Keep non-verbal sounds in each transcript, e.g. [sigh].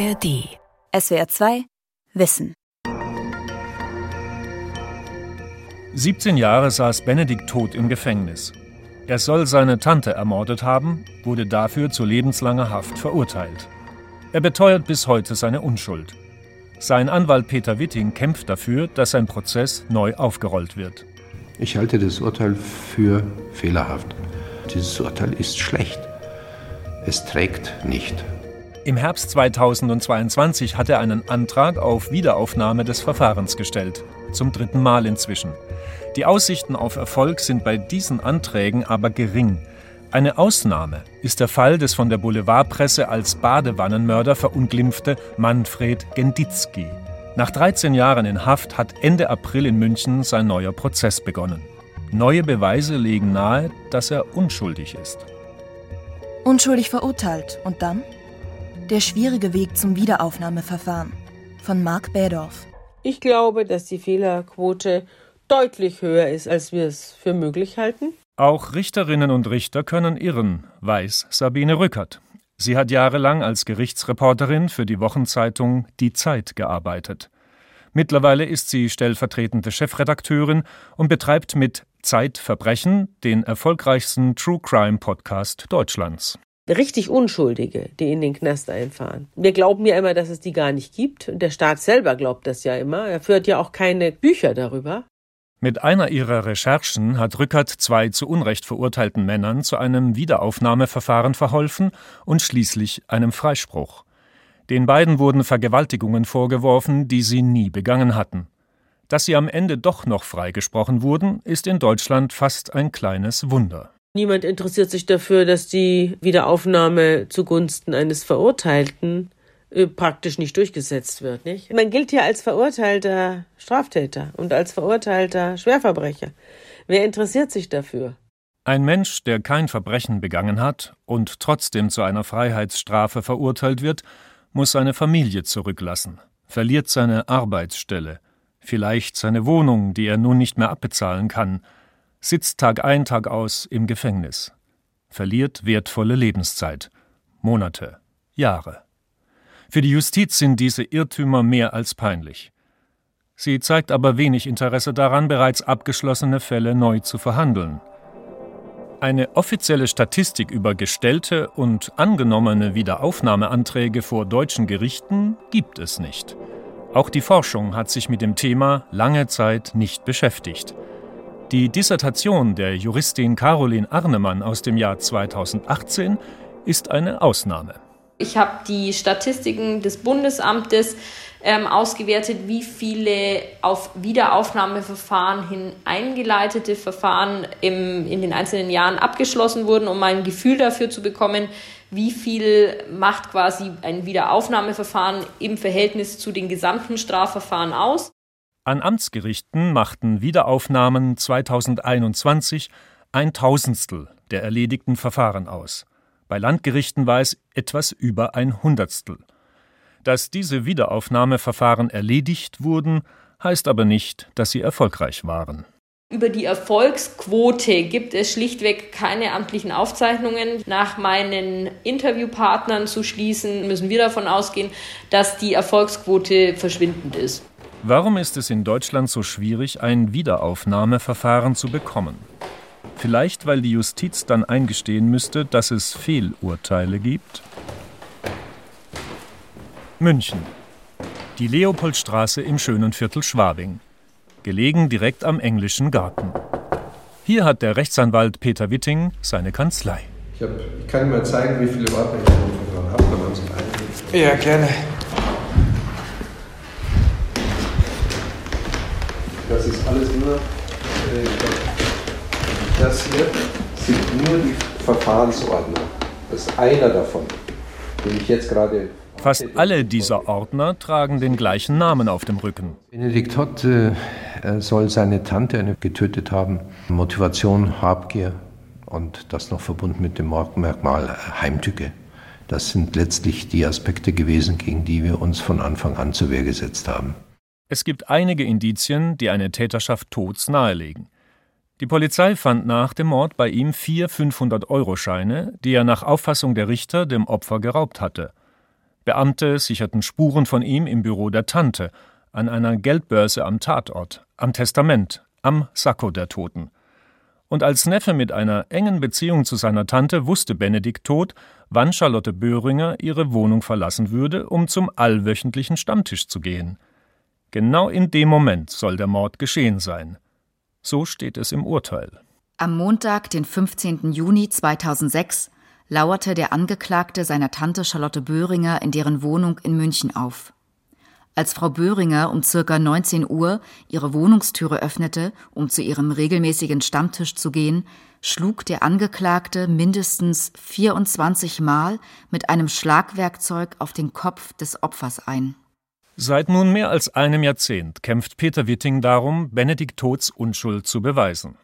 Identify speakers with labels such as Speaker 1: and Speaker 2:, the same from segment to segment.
Speaker 1: ARD. SWR 2 Wissen.
Speaker 2: 17 Jahre saß Benedikt tot im Gefängnis. Er soll seine Tante ermordet haben, wurde dafür zu lebenslanger Haft verurteilt. Er beteuert bis heute seine Unschuld. Sein Anwalt Peter Witting kämpft dafür, dass sein Prozess neu aufgerollt wird.
Speaker 3: Ich halte das Urteil für fehlerhaft. Dieses Urteil ist schlecht. Es trägt nicht.
Speaker 2: Im Herbst 2022 hat er einen Antrag auf Wiederaufnahme des Verfahrens gestellt. Zum dritten Mal inzwischen. Die Aussichten auf Erfolg sind bei diesen Anträgen aber gering. Eine Ausnahme ist der Fall des von der Boulevardpresse als Badewannenmörder verunglimpfte Manfred Genditzky. Nach 13 Jahren in Haft hat Ende April in München sein neuer Prozess begonnen. Neue Beweise legen nahe, dass er unschuldig ist.
Speaker 4: Unschuldig verurteilt. Und dann? Der schwierige Weg zum Wiederaufnahmeverfahren. Von Marc Bädorf.
Speaker 5: Ich glaube, dass die Fehlerquote deutlich höher ist, als wir es für möglich halten.
Speaker 2: Auch Richterinnen und Richter können irren, weiß Sabine Rückert. Sie hat jahrelang als Gerichtsreporterin für die Wochenzeitung Die Zeit gearbeitet. Mittlerweile ist sie stellvertretende Chefredakteurin und betreibt mit Zeitverbrechen den erfolgreichsten True Crime Podcast Deutschlands.
Speaker 5: Richtig Unschuldige, die in den Knast einfahren. Wir glauben ja immer, dass es die gar nicht gibt. Und der Staat selber glaubt das ja immer. Er führt ja auch keine Bücher darüber.
Speaker 2: Mit einer ihrer Recherchen hat Rückert zwei zu Unrecht verurteilten Männern zu einem Wiederaufnahmeverfahren verholfen und schließlich einem Freispruch. Den beiden wurden Vergewaltigungen vorgeworfen, die sie nie begangen hatten. Dass sie am Ende doch noch freigesprochen wurden, ist in Deutschland fast ein kleines Wunder.
Speaker 5: Niemand interessiert sich dafür, dass die Wiederaufnahme zugunsten eines Verurteilten äh, praktisch nicht durchgesetzt wird. Nicht? Man gilt ja als verurteilter Straftäter und als verurteilter Schwerverbrecher. Wer interessiert sich dafür?
Speaker 2: Ein Mensch, der kein Verbrechen begangen hat und trotzdem zu einer Freiheitsstrafe verurteilt wird, muss seine Familie zurücklassen, verliert seine Arbeitsstelle, vielleicht seine Wohnung, die er nun nicht mehr abbezahlen kann, sitzt Tag ein, Tag aus im Gefängnis, verliert wertvolle Lebenszeit, Monate, Jahre. Für die Justiz sind diese Irrtümer mehr als peinlich. Sie zeigt aber wenig Interesse daran, bereits abgeschlossene Fälle neu zu verhandeln. Eine offizielle Statistik über gestellte und angenommene Wiederaufnahmeanträge vor deutschen Gerichten gibt es nicht. Auch die Forschung hat sich mit dem Thema lange Zeit nicht beschäftigt. Die Dissertation der Juristin Caroline Arnemann aus dem Jahr 2018 ist eine Ausnahme.
Speaker 6: Ich habe die Statistiken des Bundesamtes ähm, ausgewertet, wie viele auf Wiederaufnahmeverfahren hin eingeleitete Verfahren im, in den einzelnen Jahren abgeschlossen wurden, um ein Gefühl dafür zu bekommen, wie viel macht quasi ein Wiederaufnahmeverfahren im Verhältnis zu den gesamten Strafverfahren aus.
Speaker 2: An Amtsgerichten machten Wiederaufnahmen 2021 ein Tausendstel der erledigten Verfahren aus. Bei Landgerichten war es etwas über ein Hundertstel. Dass diese Wiederaufnahmeverfahren erledigt wurden, heißt aber nicht, dass sie erfolgreich waren.
Speaker 6: Über die Erfolgsquote gibt es schlichtweg keine amtlichen Aufzeichnungen. Nach meinen Interviewpartnern zu schließen, müssen wir davon ausgehen, dass die Erfolgsquote verschwindend ist.
Speaker 2: Warum ist es in Deutschland so schwierig, ein Wiederaufnahmeverfahren zu bekommen? Vielleicht, weil die Justiz dann eingestehen müsste, dass es Fehlurteile gibt? München. Die Leopoldstraße im schönen Viertel Schwabing. Gelegen direkt am englischen Garten. Hier hat der Rechtsanwalt Peter Witting seine Kanzlei.
Speaker 3: Ich, hab, ich kann Ihnen mal zeigen, wie viele Ordner ich habe.
Speaker 7: Ja, gerne.
Speaker 3: Das ist alles nur. Äh, das hier sind nur die Verfahrensordner. Das ist einer davon, den ich jetzt gerade.
Speaker 2: Fast alle dieser Ordner tragen den gleichen Namen auf dem Rücken.
Speaker 3: Benedikt Hott äh, soll seine Tante getötet haben. Motivation, Habgier und das noch verbunden mit dem Merkmal Heimtücke. Das sind letztlich die Aspekte gewesen, gegen die wir uns von Anfang an zur Wehr gesetzt haben.
Speaker 2: Es gibt einige Indizien, die eine Täterschaft Tods nahelegen. Die Polizei fand nach dem Mord bei ihm vier 500-Euro-Scheine, die er nach Auffassung der Richter dem Opfer geraubt hatte. Beamte sicherten Spuren von ihm im Büro der Tante, an einer Geldbörse am Tatort, am Testament, am Sakko der Toten. Und als Neffe mit einer engen Beziehung zu seiner Tante wusste Benedikt Tod, wann Charlotte Böhringer ihre Wohnung verlassen würde, um zum allwöchentlichen Stammtisch zu gehen. Genau in dem Moment soll der Mord geschehen sein. So steht es im Urteil.
Speaker 7: Am Montag, den 15. Juni 2006, lauerte der Angeklagte seiner Tante Charlotte Böhringer in deren Wohnung in München auf. Als Frau Böhringer um circa 19 Uhr ihre Wohnungstüre öffnete, um zu ihrem regelmäßigen Stammtisch zu gehen, schlug der Angeklagte mindestens 24 Mal mit einem Schlagwerkzeug auf den Kopf des Opfers ein.
Speaker 2: Seit nun mehr als einem Jahrzehnt kämpft Peter Witting darum, Benedikt Tods Unschuld zu beweisen.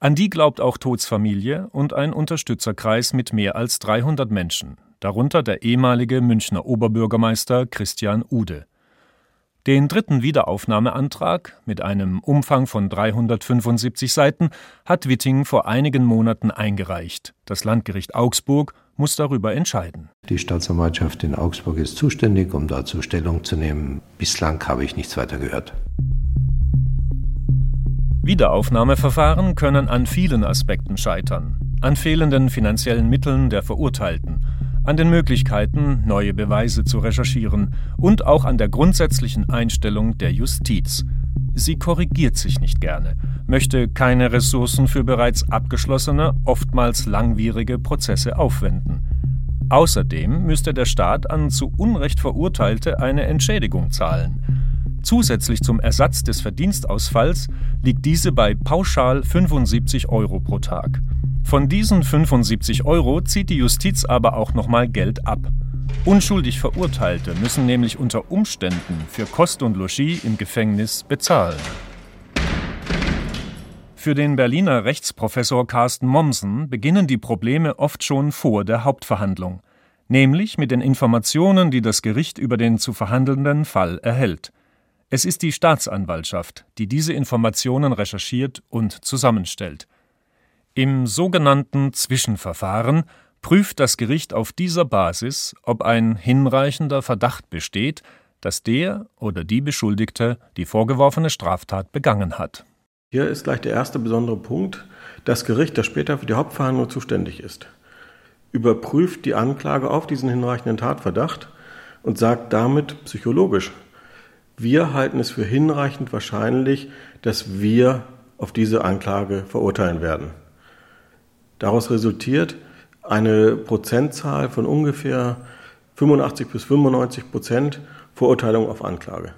Speaker 2: An die glaubt auch Tods Familie und ein Unterstützerkreis mit mehr als 300 Menschen, darunter der ehemalige Münchner Oberbürgermeister Christian Ude. Den dritten Wiederaufnahmeantrag mit einem Umfang von 375 Seiten hat Witting vor einigen Monaten eingereicht. Das Landgericht Augsburg muss darüber entscheiden.
Speaker 3: Die Staatsanwaltschaft in Augsburg ist zuständig, um dazu Stellung zu nehmen. Bislang habe ich nichts weiter gehört.
Speaker 2: Wiederaufnahmeverfahren können an vielen Aspekten scheitern. An fehlenden finanziellen Mitteln der Verurteilten, an den Möglichkeiten, neue Beweise zu recherchieren und auch an der grundsätzlichen Einstellung der Justiz. Sie korrigiert sich nicht gerne, möchte keine Ressourcen für bereits abgeschlossene, oftmals langwierige Prozesse aufwenden. Außerdem müsste der Staat an zu Unrecht Verurteilte eine Entschädigung zahlen. Zusätzlich zum Ersatz des Verdienstausfalls liegt diese bei pauschal 75 Euro pro Tag. Von diesen 75 Euro zieht die Justiz aber auch nochmal Geld ab. Unschuldig Verurteilte müssen nämlich unter Umständen für Kost und Logis im Gefängnis bezahlen. Für den Berliner Rechtsprofessor Carsten Mommsen beginnen die Probleme oft schon vor der Hauptverhandlung, nämlich mit den Informationen, die das Gericht über den zu verhandelnden Fall erhält. Es ist die Staatsanwaltschaft, die diese Informationen recherchiert und zusammenstellt. Im sogenannten Zwischenverfahren prüft das Gericht auf dieser Basis, ob ein hinreichender Verdacht besteht, dass der oder die Beschuldigte die vorgeworfene Straftat begangen hat.
Speaker 8: Hier ist gleich der erste besondere Punkt. Das Gericht, das später für die Hauptverhandlung zuständig ist, überprüft die Anklage auf diesen hinreichenden Tatverdacht und sagt damit psychologisch, wir halten es für hinreichend wahrscheinlich, dass wir auf diese Anklage verurteilen werden. Daraus resultiert eine Prozentzahl von ungefähr 85 bis 95 Prozent Verurteilung auf Anklage.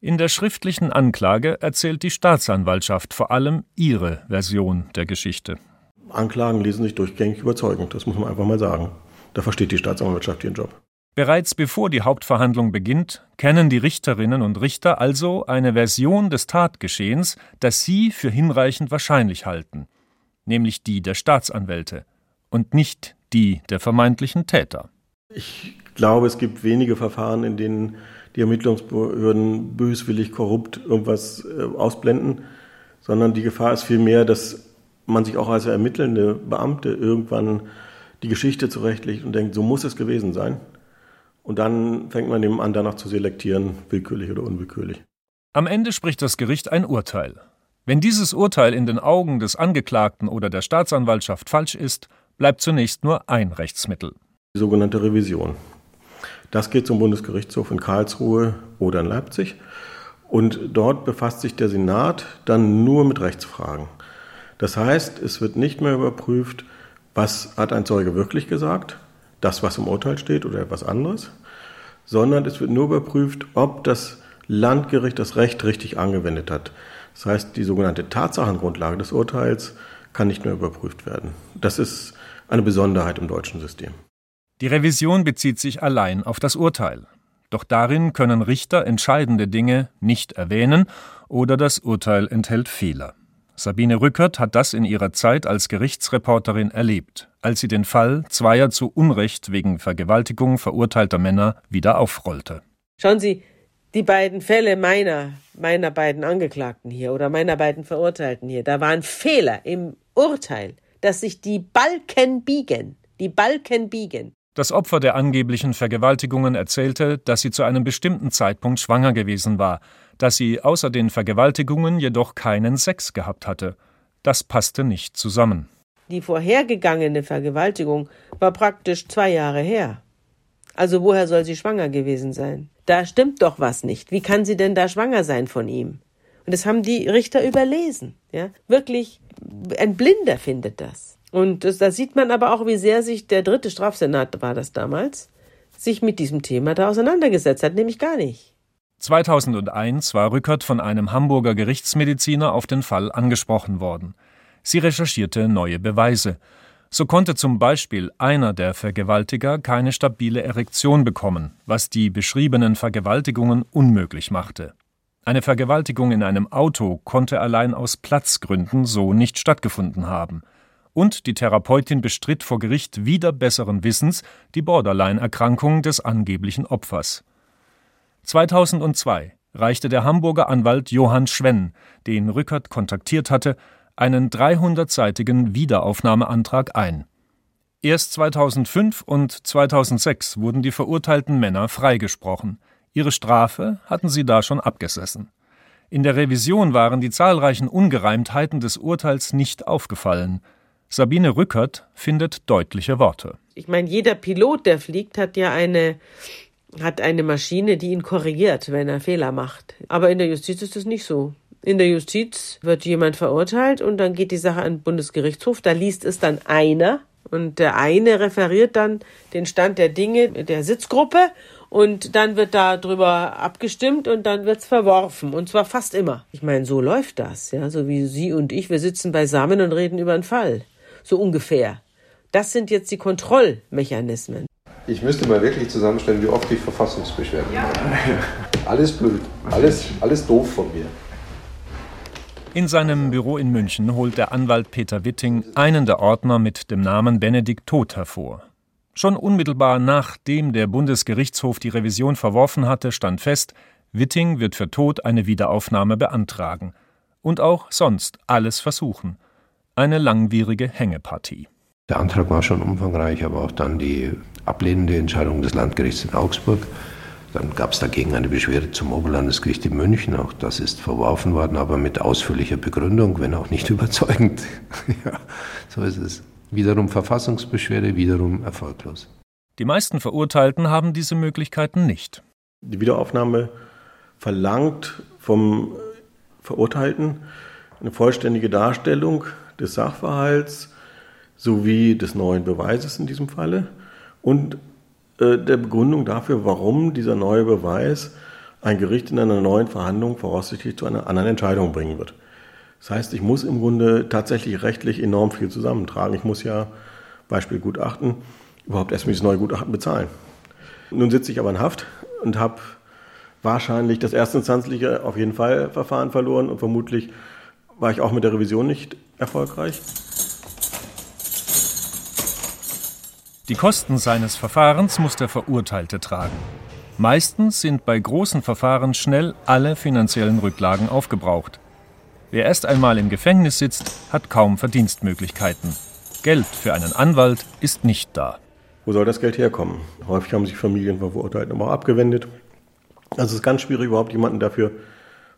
Speaker 2: In der schriftlichen Anklage erzählt die Staatsanwaltschaft vor allem ihre Version der Geschichte.
Speaker 8: Anklagen lesen sich durchgängig überzeugend, das muss man einfach mal sagen. Da versteht die Staatsanwaltschaft ihren Job.
Speaker 2: Bereits bevor die Hauptverhandlung beginnt, kennen die Richterinnen und Richter also eine Version des Tatgeschehens, das sie für hinreichend wahrscheinlich halten nämlich die der Staatsanwälte und nicht die der vermeintlichen Täter.
Speaker 8: Ich glaube, es gibt wenige Verfahren, in denen die Ermittlungsbehörden böswillig korrupt irgendwas äh, ausblenden, sondern die Gefahr ist vielmehr, dass man sich auch als ermittelnde Beamte irgendwann die Geschichte zurechtlegt und denkt, so muss es gewesen sein. Und dann fängt man eben an, danach zu selektieren, willkürlich oder unwillkürlich.
Speaker 2: Am Ende spricht das Gericht ein Urteil. Wenn dieses Urteil in den Augen des Angeklagten oder der Staatsanwaltschaft falsch ist, bleibt zunächst nur ein Rechtsmittel.
Speaker 8: Die sogenannte Revision. Das geht zum Bundesgerichtshof in Karlsruhe oder in Leipzig. Und dort befasst sich der Senat dann nur mit Rechtsfragen. Das heißt, es wird nicht mehr überprüft, was hat ein Zeuge wirklich gesagt, das, was im Urteil steht oder etwas anderes, sondern es wird nur überprüft, ob das Landgericht das Recht richtig angewendet hat. Das heißt, die sogenannte Tatsachengrundlage des Urteils kann nicht mehr überprüft werden. Das ist eine Besonderheit im deutschen System.
Speaker 2: Die Revision bezieht sich allein auf das Urteil. Doch darin können Richter entscheidende Dinge nicht erwähnen oder das Urteil enthält Fehler. Sabine Rückert hat das in ihrer Zeit als Gerichtsreporterin erlebt, als sie den Fall zweier zu Unrecht wegen Vergewaltigung verurteilter Männer wieder aufrollte.
Speaker 5: Schauen Sie, die beiden Fälle meiner, meiner beiden Angeklagten hier oder meiner beiden Verurteilten hier, da waren Fehler im Urteil, dass sich die Balken biegen, die Balken biegen.
Speaker 2: Das Opfer der angeblichen Vergewaltigungen erzählte, dass sie zu einem bestimmten Zeitpunkt schwanger gewesen war, dass sie außer den Vergewaltigungen jedoch keinen Sex gehabt hatte. Das passte nicht zusammen.
Speaker 5: Die vorhergegangene Vergewaltigung war praktisch zwei Jahre her. Also woher soll sie schwanger gewesen sein? Da stimmt doch was nicht. Wie kann sie denn da schwanger sein von ihm? Und das haben die Richter überlesen. Ja? Wirklich, ein Blinder findet das. Und da sieht man aber auch, wie sehr sich der dritte Strafsenat, war das damals, sich mit diesem Thema da auseinandergesetzt hat, nämlich gar nicht.
Speaker 2: 2001 war Rückert von einem Hamburger Gerichtsmediziner auf den Fall angesprochen worden. Sie recherchierte neue Beweise. So konnte zum Beispiel einer der Vergewaltiger keine stabile Erektion bekommen, was die beschriebenen Vergewaltigungen unmöglich machte. Eine Vergewaltigung in einem Auto konnte allein aus Platzgründen so nicht stattgefunden haben. Und die Therapeutin bestritt vor Gericht wieder besseren Wissens die Borderline-Erkrankung des angeblichen Opfers. 2002 reichte der Hamburger Anwalt Johann Schwenn, den Rückert kontaktiert hatte, einen 300-seitigen Wiederaufnahmeantrag ein. Erst 2005 und 2006 wurden die verurteilten Männer freigesprochen. Ihre Strafe hatten sie da schon abgesessen. In der Revision waren die zahlreichen Ungereimtheiten des Urteils nicht aufgefallen. Sabine Rückert findet deutliche Worte.
Speaker 5: Ich meine, jeder Pilot, der fliegt, hat ja eine hat eine Maschine, die ihn korrigiert, wenn er Fehler macht. Aber in der Justiz ist das nicht so. In der Justiz wird jemand verurteilt und dann geht die Sache an den Bundesgerichtshof. Da liest es dann einer und der eine referiert dann den Stand der Dinge der Sitzgruppe und dann wird darüber abgestimmt und dann wird's verworfen. Und zwar fast immer. Ich meine, so läuft das, ja. So wie Sie und ich, wir sitzen beisammen und reden über einen Fall. So ungefähr. Das sind jetzt die Kontrollmechanismen.
Speaker 3: Ich müsste mal wirklich zusammenstellen, wie oft ich Verfassungsbeschwerden ja. [laughs] Alles blöd. Alles, alles doof von mir.
Speaker 2: In seinem Büro in München holt der Anwalt Peter Witting einen der Ordner mit dem Namen Benedikt Todt hervor. Schon unmittelbar nachdem der Bundesgerichtshof die Revision verworfen hatte, stand fest, Witting wird für Tod eine Wiederaufnahme beantragen und auch sonst alles versuchen. Eine langwierige Hängepartie.
Speaker 3: Der Antrag war schon umfangreich, aber auch dann die ablehnende Entscheidung des Landgerichts in Augsburg. Dann gab es dagegen eine Beschwerde zum Oberlandesgericht in München. Auch das ist verworfen worden, aber mit ausführlicher Begründung, wenn auch nicht [laughs] überzeugend. ja, so ist es. Wiederum Verfassungsbeschwerde, wiederum erfolglos.
Speaker 2: Die meisten Verurteilten haben diese Möglichkeiten nicht.
Speaker 8: Die Wiederaufnahme verlangt vom Verurteilten eine vollständige Darstellung des Sachverhalts sowie des neuen Beweises in diesem Falle und äh, der Begründung dafür, warum dieser neue Beweis ein Gericht in einer neuen Verhandlung voraussichtlich zu einer anderen Entscheidung bringen wird. Das heißt, ich muss im Grunde tatsächlich rechtlich enorm viel zusammentragen. Ich muss ja, Beispiel Gutachten, überhaupt erstmal dieses neue Gutachten bezahlen. Nun sitze ich aber in Haft und habe wahrscheinlich das erstinstanzliche auf jeden Fall Verfahren verloren und vermutlich war ich auch mit der Revision nicht erfolgreich.
Speaker 2: Die Kosten seines Verfahrens muss der Verurteilte tragen. Meistens sind bei großen Verfahren schnell alle finanziellen Rücklagen aufgebraucht. Wer erst einmal im Gefängnis sitzt, hat kaum Verdienstmöglichkeiten. Geld für einen Anwalt ist nicht da.
Speaker 8: Wo soll das Geld herkommen? Häufig haben sich Familien von Verurteilten aber auch abgewendet. Also es ist ganz schwierig, überhaupt jemanden dafür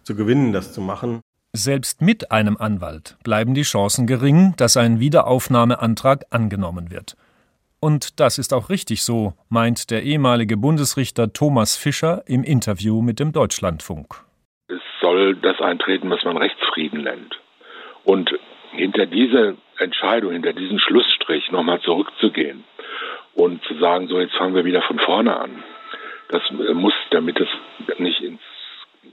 Speaker 8: zu gewinnen, das zu machen.
Speaker 2: Selbst mit einem Anwalt bleiben die Chancen gering, dass ein Wiederaufnahmeantrag angenommen wird. Und das ist auch richtig so, meint der ehemalige Bundesrichter Thomas Fischer im Interview mit dem Deutschlandfunk
Speaker 9: soll das eintreten, was man Rechtsfrieden nennt. Und hinter diese Entscheidung, hinter diesen Schlussstrich nochmal zurückzugehen und zu sagen, so jetzt fangen wir wieder von vorne an, das muss, damit es nicht ins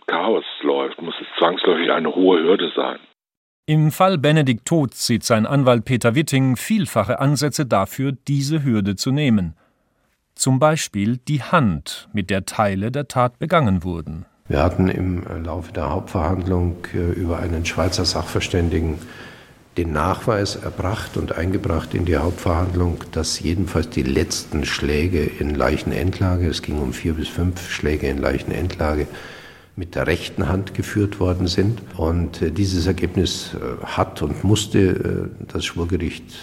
Speaker 9: Chaos läuft, muss es zwangsläufig eine hohe Hürde sein.
Speaker 2: Im Fall Benedikt Todt sieht sein Anwalt Peter Witting vielfache Ansätze dafür, diese Hürde zu nehmen. Zum Beispiel die Hand, mit der Teile der Tat begangen wurden.
Speaker 3: Wir hatten im Laufe der Hauptverhandlung äh, über einen Schweizer Sachverständigen den Nachweis erbracht und eingebracht in die Hauptverhandlung, dass jedenfalls die letzten Schläge in Leichenendlage, es ging um vier bis fünf Schläge in Leichenendlage, mit der rechten Hand geführt worden sind. Und äh, dieses Ergebnis äh, hat und musste das Schwurgericht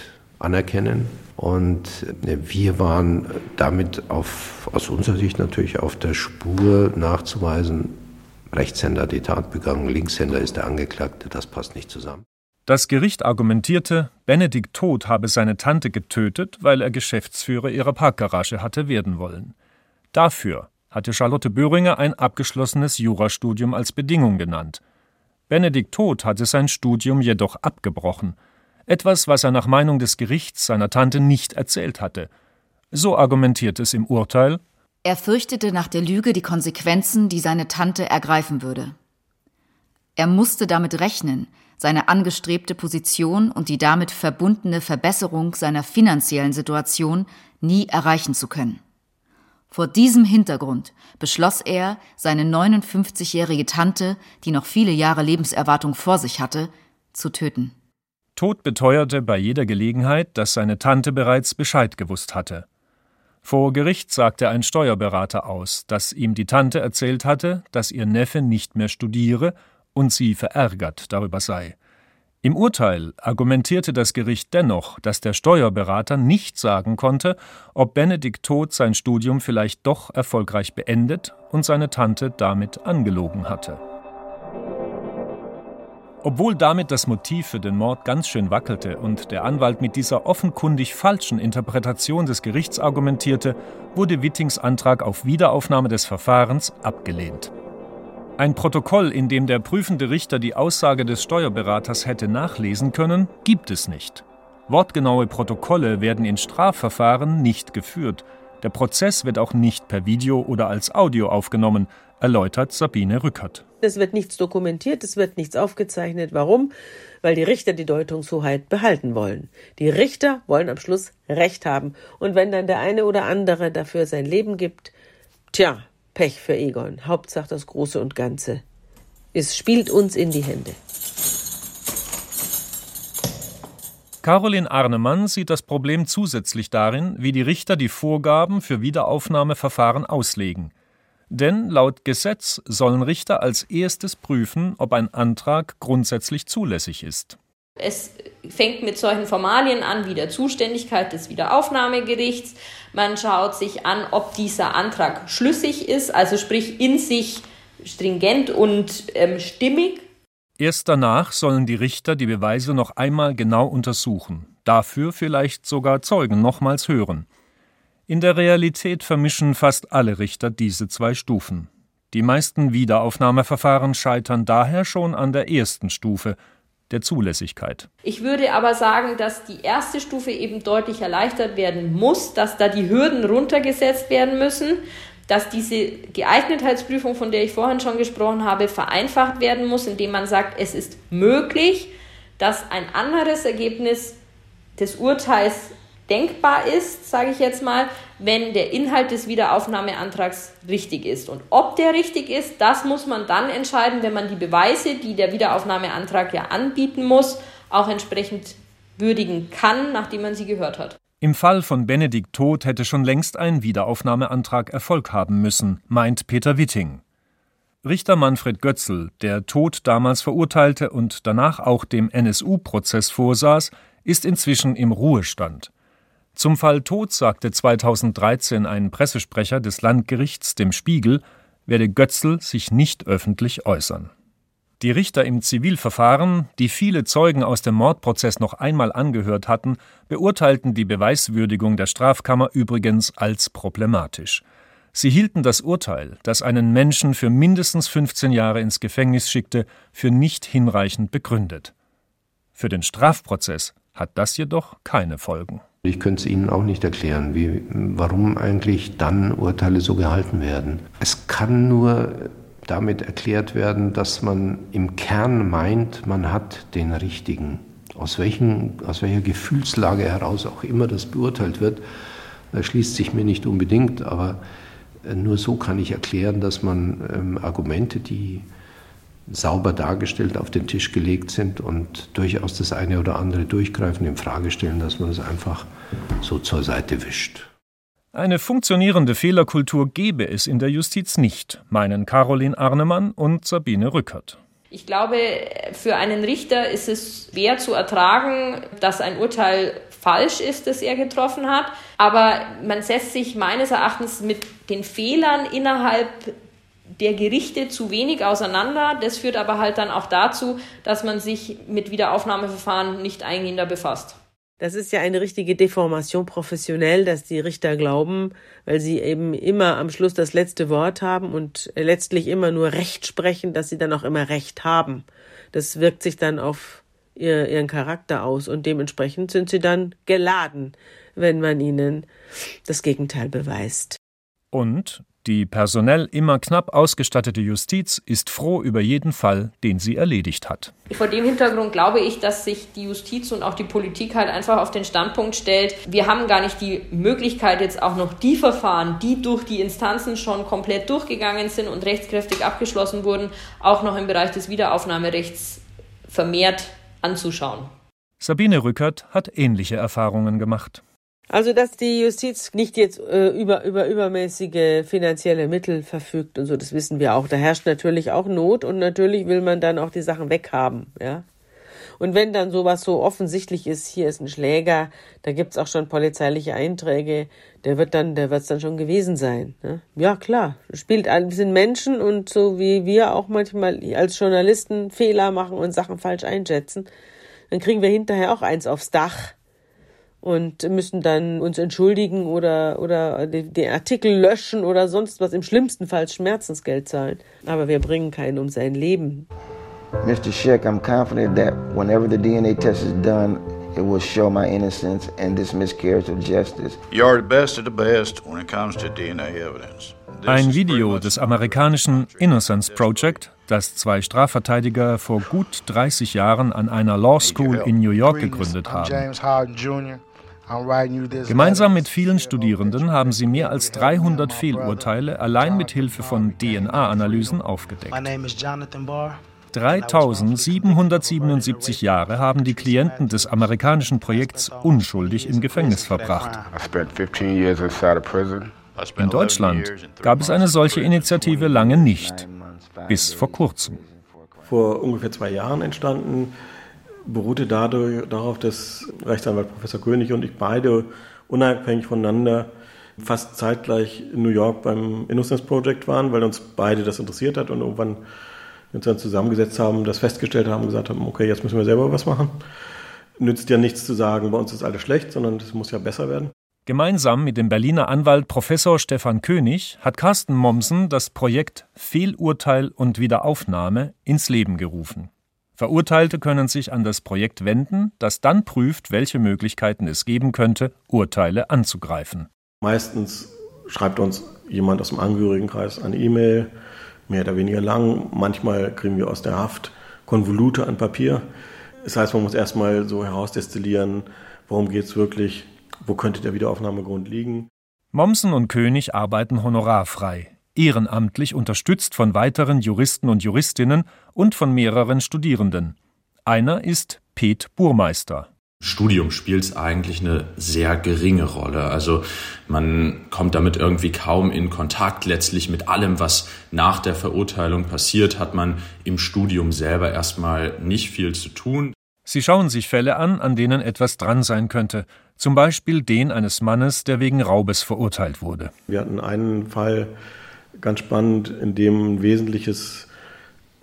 Speaker 3: anerkennen. Und äh, wir waren damit auf, aus unserer Sicht natürlich auf der Spur nachzuweisen, Rechtshänder hat die Tat begangen, Linkshänder ist der Angeklagte, das passt nicht zusammen.
Speaker 2: Das Gericht argumentierte, Benedikt Todt habe seine Tante getötet, weil er Geschäftsführer ihrer Parkgarage hatte werden wollen. Dafür hatte Charlotte Böhringer ein abgeschlossenes Jurastudium als Bedingung genannt. Benedikt Todt hatte sein Studium jedoch abgebrochen, etwas, was er nach Meinung des Gerichts seiner Tante nicht erzählt hatte. So argumentiert es im Urteil
Speaker 7: Er fürchtete nach der Lüge die Konsequenzen, die seine Tante ergreifen würde. Er musste damit rechnen, seine angestrebte Position und die damit verbundene Verbesserung seiner finanziellen Situation nie erreichen zu können. Vor diesem Hintergrund beschloss er, seine 59-jährige Tante, die noch viele Jahre Lebenserwartung vor sich hatte, zu töten.
Speaker 2: Tod beteuerte bei jeder Gelegenheit, dass seine Tante bereits Bescheid gewusst hatte. Vor Gericht sagte ein Steuerberater aus, dass ihm die Tante erzählt hatte, dass ihr Neffe nicht mehr studiere und sie verärgert darüber sei. Im Urteil argumentierte das Gericht dennoch, dass der Steuerberater nicht sagen konnte, ob Benedikt Todt sein Studium vielleicht doch erfolgreich beendet und seine Tante damit angelogen hatte. Obwohl damit das Motiv für den Mord ganz schön wackelte und der Anwalt mit dieser offenkundig falschen Interpretation des Gerichts argumentierte, wurde Wittings Antrag auf Wiederaufnahme des Verfahrens abgelehnt. Ein Protokoll, in dem der prüfende Richter die Aussage des Steuerberaters hätte nachlesen können, gibt es nicht. Wortgenaue Protokolle werden in Strafverfahren nicht geführt. Der Prozess wird auch nicht per Video oder als Audio aufgenommen, erläutert Sabine Rückert.
Speaker 5: Es wird nichts dokumentiert, es wird nichts aufgezeichnet. Warum? Weil die Richter die Deutungshoheit behalten wollen. Die Richter wollen am Schluss Recht haben. Und wenn dann der eine oder andere dafür sein Leben gibt, tja, Pech für Egon. Hauptsache das Große und Ganze. Es spielt uns in die Hände.
Speaker 2: Caroline Arnemann sieht das Problem zusätzlich darin, wie die Richter die Vorgaben für Wiederaufnahmeverfahren auslegen. Denn laut Gesetz sollen Richter als erstes prüfen, ob ein Antrag grundsätzlich zulässig ist.
Speaker 6: Es fängt mit solchen Formalien an wie der Zuständigkeit des Wiederaufnahmegerichts. Man schaut sich an, ob dieser Antrag schlüssig ist, also sprich in sich stringent und ähm, stimmig.
Speaker 2: Erst danach sollen die Richter die Beweise noch einmal genau untersuchen, dafür vielleicht sogar Zeugen nochmals hören. In der Realität vermischen fast alle Richter diese zwei Stufen. Die meisten Wiederaufnahmeverfahren scheitern daher schon an der ersten Stufe, der Zulässigkeit.
Speaker 6: Ich würde aber sagen, dass die erste Stufe eben deutlich erleichtert werden muss, dass da die Hürden runtergesetzt werden müssen, dass diese Geeignetheitsprüfung, von der ich vorhin schon gesprochen habe, vereinfacht werden muss, indem man sagt, es ist möglich, dass ein anderes Ergebnis des Urteils denkbar ist, sage ich jetzt mal, wenn der Inhalt des Wiederaufnahmeantrags richtig ist. Und ob der richtig ist, das muss man dann entscheiden, wenn man die Beweise, die der Wiederaufnahmeantrag ja anbieten muss, auch entsprechend würdigen kann, nachdem man sie gehört hat.
Speaker 2: Im Fall von Benedikt Todt hätte schon längst ein Wiederaufnahmeantrag Erfolg haben müssen, meint Peter Witting. Richter Manfred Götzl, der Tod damals verurteilte und danach auch dem NSU-Prozess vorsaß, ist inzwischen im Ruhestand. Zum Fall Tod sagte 2013 ein Pressesprecher des Landgerichts dem Spiegel, werde Götzl sich nicht öffentlich äußern. Die Richter im Zivilverfahren, die viele Zeugen aus dem Mordprozess noch einmal angehört hatten, beurteilten die Beweiswürdigung der Strafkammer übrigens als problematisch. Sie hielten das Urteil, das einen Menschen für mindestens 15 Jahre ins Gefängnis schickte, für nicht hinreichend begründet. Für den Strafprozess hat das jedoch keine Folgen.
Speaker 3: Ich könnte es Ihnen auch nicht erklären, wie, warum eigentlich dann Urteile so gehalten werden. Es kann nur damit erklärt werden, dass man im Kern meint, man hat den richtigen. Aus, welchen, aus welcher Gefühlslage heraus auch immer das beurteilt wird, schließt sich mir nicht unbedingt, aber nur so kann ich erklären, dass man ähm, Argumente, die sauber dargestellt auf den Tisch gelegt sind und durchaus das eine oder andere durchgreifen, in Frage stellen, dass man es einfach so zur Seite wischt.
Speaker 2: Eine funktionierende Fehlerkultur gebe es in der Justiz nicht, meinen Caroline Arnemann und Sabine Rückert.
Speaker 6: Ich glaube, für einen Richter ist es schwer zu ertragen, dass ein Urteil falsch ist, das er getroffen hat. Aber man setzt sich meines Erachtens mit den Fehlern innerhalb der Gerichte zu wenig auseinander. Das führt aber halt dann auch dazu, dass man sich mit Wiederaufnahmeverfahren nicht eingehender befasst.
Speaker 5: Das ist ja eine richtige Deformation professionell, dass die Richter glauben, weil sie eben immer am Schluss das letzte Wort haben und letztlich immer nur Recht sprechen, dass sie dann auch immer Recht haben. Das wirkt sich dann auf ihr, ihren Charakter aus und dementsprechend sind sie dann geladen, wenn man ihnen das Gegenteil beweist.
Speaker 2: Und die personell immer knapp ausgestattete Justiz ist froh über jeden Fall, den sie erledigt hat.
Speaker 6: Vor dem Hintergrund glaube ich, dass sich die Justiz und auch die Politik halt einfach auf den Standpunkt stellt, wir haben gar nicht die Möglichkeit, jetzt auch noch die Verfahren, die durch die Instanzen schon komplett durchgegangen sind und rechtskräftig abgeschlossen wurden, auch noch im Bereich des Wiederaufnahmerechts vermehrt anzuschauen.
Speaker 2: Sabine Rückert hat ähnliche Erfahrungen gemacht.
Speaker 5: Also, dass die Justiz nicht jetzt äh, über, über übermäßige finanzielle Mittel verfügt und so, das wissen wir auch. Da herrscht natürlich auch Not und natürlich will man dann auch die Sachen weghaben, ja. Und wenn dann sowas so offensichtlich ist, hier ist ein Schläger, da gibt's auch schon polizeiliche Einträge, der wird dann, der wird's dann schon gewesen sein. Ne? Ja, klar, spielt ein bisschen Menschen und so wie wir auch manchmal als Journalisten Fehler machen und Sachen falsch einschätzen, dann kriegen wir hinterher auch eins aufs Dach und müssen dann uns entschuldigen oder, oder den Artikel löschen oder sonst was, im schlimmsten Fall Schmerzensgeld zahlen. Aber wir bringen keinen um sein Leben.
Speaker 10: Mr. Sheck, I'm confident that whenever the DNA test is done, it will show my innocence and this miscarriage of justice.
Speaker 11: You are the best of the best when it comes to DNA evidence.
Speaker 2: Ein Video des amerikanischen Innocence Project, das zwei Strafverteidiger vor gut 30 Jahren an einer Law School in New York gegründet haben. Gemeinsam mit vielen Studierenden haben sie mehr als 300 Fehlurteile allein mit Hilfe von DNA-Analysen aufgedeckt. 3777 Jahre haben die Klienten des amerikanischen Projekts unschuldig im Gefängnis verbracht. In Deutschland gab es eine solche Initiative lange nicht, bis vor kurzem.
Speaker 8: Vor ungefähr zwei Jahren entstanden beruhte dadurch darauf, dass Rechtsanwalt Professor König und ich beide unabhängig voneinander fast zeitgleich in New York beim Innocence Project waren, weil uns beide das interessiert hat und irgendwann uns dann zusammengesetzt haben, das festgestellt haben und gesagt haben, okay, jetzt müssen wir selber was machen. Nützt ja nichts zu sagen, bei uns ist alles schlecht, sondern es muss ja besser werden.
Speaker 2: Gemeinsam mit dem Berliner Anwalt Professor Stefan König hat Carsten Mommsen das Projekt Fehlurteil und Wiederaufnahme ins Leben gerufen. Verurteilte können sich an das Projekt wenden, das dann prüft, welche Möglichkeiten es geben könnte, Urteile anzugreifen.
Speaker 8: Meistens schreibt uns jemand aus dem Angehörigenkreis eine E-Mail, mehr oder weniger lang. Manchmal kriegen wir aus der Haft Konvolute an Papier. Das heißt, man muss erstmal so herausdestillieren, worum geht es wirklich, wo könnte der Wiederaufnahmegrund liegen.
Speaker 2: Mommsen und König arbeiten honorarfrei ehrenamtlich unterstützt von weiteren Juristen und Juristinnen und von mehreren Studierenden. Einer ist Pet Burmeister.
Speaker 12: Studium spielt eigentlich eine sehr geringe Rolle. Also man kommt damit irgendwie kaum in Kontakt. Letztlich mit allem, was nach der Verurteilung passiert, hat man im Studium selber erstmal nicht viel zu tun.
Speaker 2: Sie schauen sich Fälle an, an denen etwas dran sein könnte. Zum Beispiel den eines Mannes, der wegen Raubes verurteilt wurde.
Speaker 8: Wir hatten einen Fall, ganz spannend, in dem ein wesentliches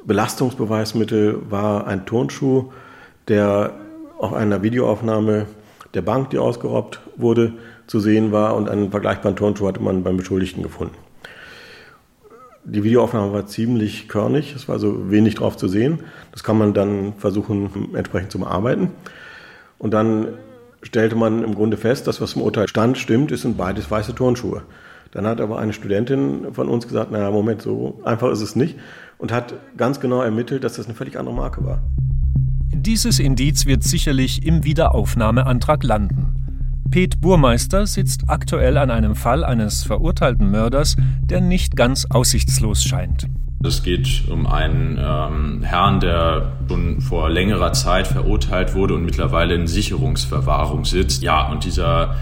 Speaker 8: Belastungsbeweismittel war ein Turnschuh, der auf einer Videoaufnahme der Bank, die ausgeraubt wurde, zu sehen war und einen vergleichbaren Turnschuh hatte man beim Beschuldigten gefunden. Die Videoaufnahme war ziemlich körnig, es war also wenig drauf zu sehen. Das kann man dann versuchen, entsprechend zu bearbeiten. Und dann stellte man im Grunde fest, dass was im Urteil stand, stimmt, es sind beides weiße Turnschuhe. Dann hat aber eine Studentin von uns gesagt, naja, Moment, so einfach ist es nicht und hat ganz genau ermittelt, dass das eine völlig andere Marke war.
Speaker 2: Dieses Indiz wird sicherlich im Wiederaufnahmeantrag landen. Pet Burmeister sitzt aktuell an einem Fall eines verurteilten Mörders, der nicht ganz aussichtslos scheint.
Speaker 12: Es geht um einen ähm, Herrn, der schon vor längerer Zeit verurteilt wurde und mittlerweile in Sicherungsverwahrung sitzt. Ja, und dieser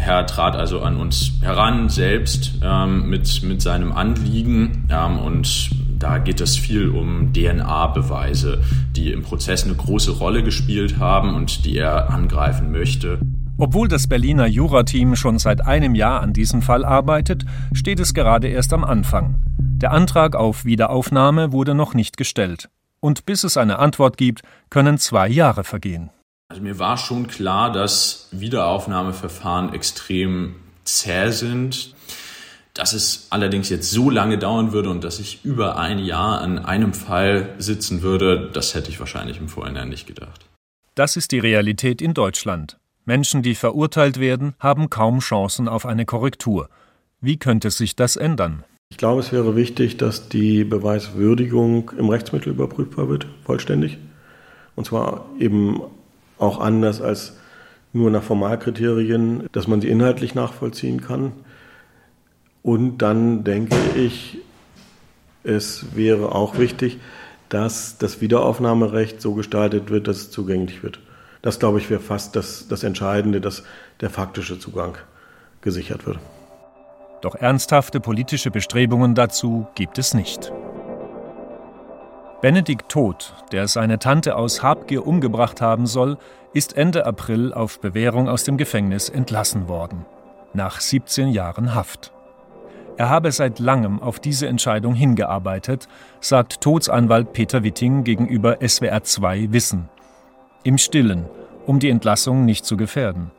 Speaker 12: Herr trat also an uns heran, selbst ähm, mit, mit seinem Anliegen. Ähm, und da geht es viel um DNA-Beweise, die im Prozess eine große Rolle gespielt haben und die er angreifen möchte.
Speaker 2: Obwohl das Berliner Jurateam schon seit einem Jahr an diesem Fall arbeitet, steht es gerade erst am Anfang. Der Antrag auf Wiederaufnahme wurde noch nicht gestellt. Und bis es eine Antwort gibt, können zwei Jahre vergehen.
Speaker 12: Also mir war schon klar, dass Wiederaufnahmeverfahren extrem zäh sind. Dass es allerdings jetzt so lange dauern würde und dass ich über ein Jahr an einem Fall sitzen würde, das hätte ich wahrscheinlich im Vorhinein nicht gedacht.
Speaker 2: Das ist die Realität in Deutschland. Menschen, die verurteilt werden, haben kaum Chancen auf eine Korrektur. Wie könnte sich das ändern?
Speaker 8: Ich glaube, es wäre wichtig, dass die Beweiswürdigung im Rechtsmittel überprüfbar wird, vollständig. Und zwar eben auch anders als nur nach Formalkriterien, dass man sie inhaltlich nachvollziehen kann. Und dann denke ich, es wäre auch wichtig, dass das Wiederaufnahmerecht so gestaltet wird, dass es zugänglich wird. Das, glaube ich, wäre fast das, das Entscheidende, dass der faktische Zugang gesichert wird.
Speaker 2: Doch ernsthafte politische Bestrebungen dazu gibt es nicht. Benedikt Todt, der seine Tante aus Habgier umgebracht haben soll, ist Ende April auf Bewährung aus dem Gefängnis entlassen worden. Nach 17 Jahren Haft. Er habe seit langem auf diese Entscheidung hingearbeitet, sagt Todsanwalt Peter Witting gegenüber SWR 2 Wissen. Im Stillen, um die Entlassung nicht zu gefährden.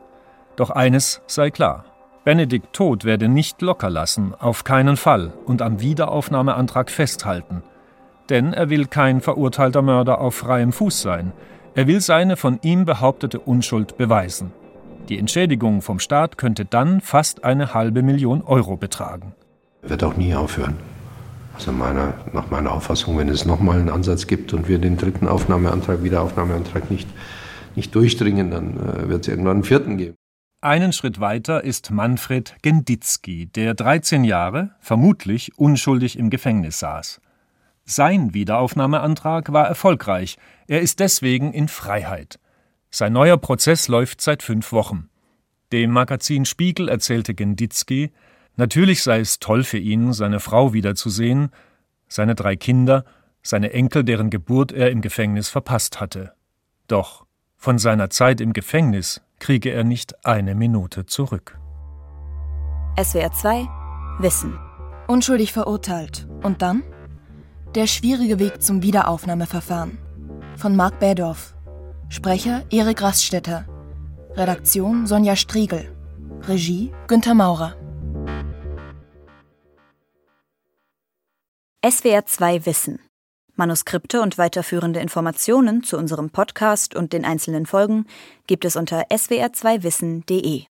Speaker 2: Doch eines sei klar. Benedikt Tod werde nicht locker lassen, auf keinen Fall, und am Wiederaufnahmeantrag festhalten. Denn er will kein verurteilter Mörder auf freiem Fuß sein. Er will seine von ihm behauptete Unschuld beweisen. Die Entschädigung vom Staat könnte dann fast eine halbe Million Euro betragen
Speaker 3: wird auch nie aufhören. Also meiner, nach meiner Auffassung, wenn es nochmal einen Ansatz gibt und wir den dritten Aufnahmeantrag, Wiederaufnahmeantrag nicht, nicht durchdringen, dann äh, wird es irgendwann einen vierten geben.
Speaker 2: Einen Schritt weiter ist Manfred Genditzki, der 13 Jahre, vermutlich unschuldig im Gefängnis saß. Sein Wiederaufnahmeantrag war erfolgreich. Er ist deswegen in Freiheit. Sein neuer Prozess läuft seit fünf Wochen. Dem Magazin Spiegel erzählte Genditzki, Natürlich sei es toll für ihn, seine Frau wiederzusehen, seine drei Kinder, seine Enkel, deren Geburt er im Gefängnis verpasst hatte. Doch von seiner Zeit im Gefängnis kriege er nicht eine Minute zurück.
Speaker 1: SWR 2 Wissen.
Speaker 4: Unschuldig verurteilt. Und dann? Der schwierige Weg zum Wiederaufnahmeverfahren. Von Marc Bädorf. Sprecher Erik Raststätter. Redaktion Sonja Striegel. Regie Günter Maurer.
Speaker 1: SWR 2 Wissen. Manuskripte und weiterführende Informationen zu unserem Podcast und den einzelnen Folgen gibt es unter swr2wissen.de.